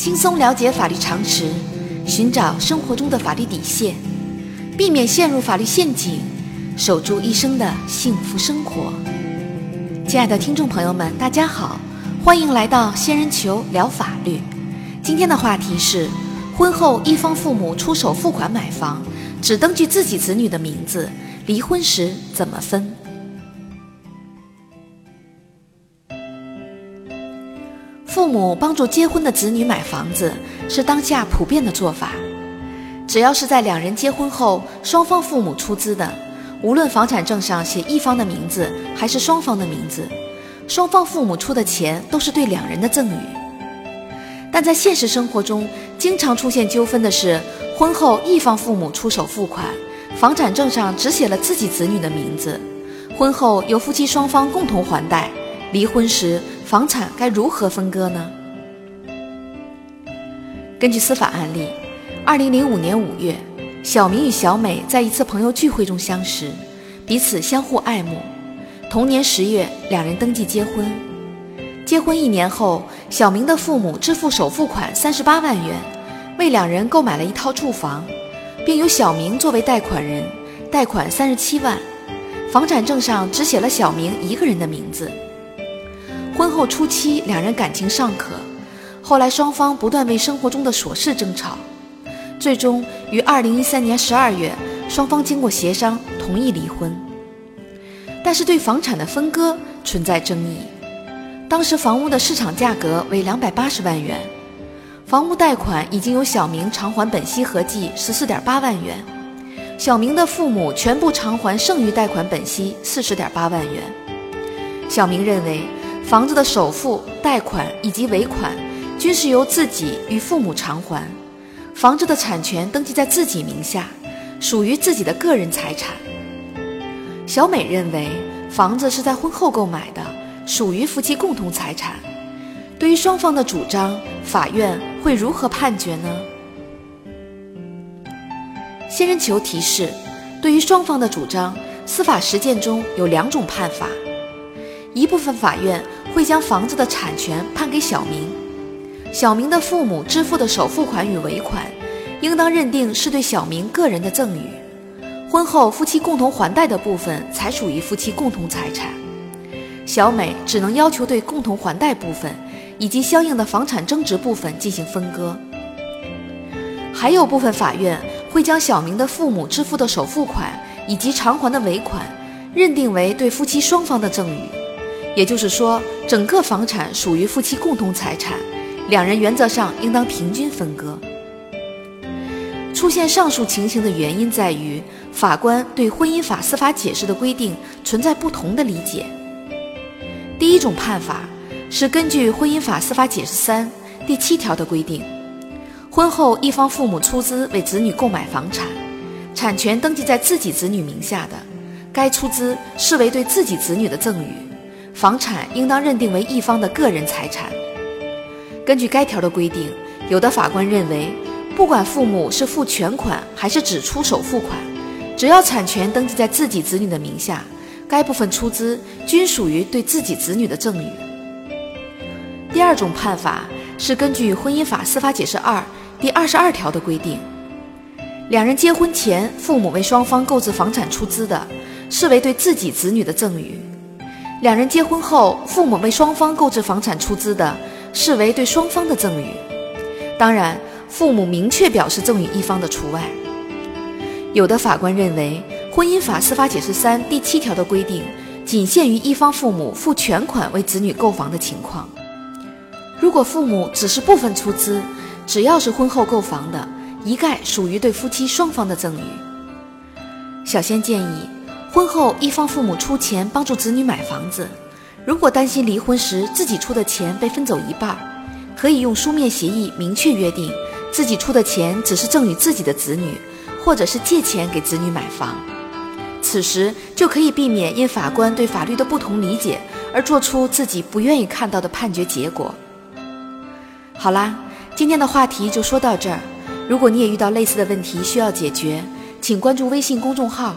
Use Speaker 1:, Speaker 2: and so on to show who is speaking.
Speaker 1: 轻松了解法律常识，寻找生活中的法律底线，避免陷入法律陷阱，守住一生的幸福生活。亲爱的听众朋友们，大家好，欢迎来到仙人球聊法律。今天的话题是：婚后一方父母出手付款买房，只登记自己子女的名字，离婚时怎么分？父母帮助结婚的子女买房子是当下普遍的做法。只要是在两人结婚后，双方父母出资的，无论房产证上写一方的名字还是双方的名字，双方父母出的钱都是对两人的赠与。但在现实生活中，经常出现纠纷的是，婚后一方父母出手付款，房产证上只写了自己子女的名字，婚后由夫妻双方共同还贷，离婚时。房产该如何分割呢？根据司法案例，二零零五年五月，小明与小美在一次朋友聚会中相识，彼此相互爱慕。同年十月，两人登记结婚。结婚一年后，小明的父母支付首付款三十八万元，为两人购买了一套住房，并由小明作为贷款人，贷款三十七万。房产证上只写了小明一个人的名字。婚后初期，两人感情尚可，后来双方不断为生活中的琐事争吵，最终于二零一三年十二月，双方经过协商同意离婚。但是对房产的分割存在争议。当时房屋的市场价格为两百八十万元，房屋贷款已经由小明偿还本息合计十四点八万元，小明的父母全部偿还剩余贷款本息四十点八万元。小明认为。房子的首付、贷款以及尾款均是由自己与父母偿还，房子的产权登记在自己名下，属于自己的个人财产。小美认为房子是在婚后购买的，属于夫妻共同财产。对于双方的主张，法院会如何判决呢？仙人球提示：对于双方的主张，司法实践中有两种判法，一部分法院。会将房子的产权判给小明，小明的父母支付的首付款与尾款，应当认定是对小明个人的赠与，婚后夫妻共同还贷的部分才属于夫妻共同财产。小美只能要求对共同还贷部分以及相应的房产增值部分进行分割。还有部分法院会将小明的父母支付的首付款以及偿还的尾款，认定为对夫妻双方的赠与。也就是说，整个房产属于夫妻共同财产，两人原则上应当平均分割。出现上述情形的原因在于，法官对婚姻法司法解释的规定存在不同的理解。第一种判法是根据婚姻法司法解释三第七条的规定，婚后一方父母出资为子女购买房产，产权登记在自己子女名下的，该出资视为对自己子女的赠与。房产应当认定为一方的个人财产。根据该条的规定，有的法官认为，不管父母是付全款还是只出首付款，只要产权登记在自己子女的名下，该部分出资均属于对自己子女的赠与。第二种判法是根据《婚姻法司法解释二》第二十二条的规定，两人结婚前父母为双方购置房产出资的，视为对自己子女的赠与。两人结婚后，父母为双方购置房产出资的，视为对双方的赠与。当然，父母明确表示赠与一方的除外。有的法官认为，《婚姻法司法解释三》第七条的规定仅限于一方父母付全款为子女购房的情况。如果父母只是部分出资，只要是婚后购房的，一概属于对夫妻双方的赠与。小仙建议。婚后一方父母出钱帮助子女买房子，如果担心离婚时自己出的钱被分走一半，可以用书面协议明确约定，自己出的钱只是赠与自己的子女，或者是借钱给子女买房。此时就可以避免因法官对法律的不同理解而做出自己不愿意看到的判决结果。好啦，今天的话题就说到这儿。如果你也遇到类似的问题需要解决，请关注微信公众号。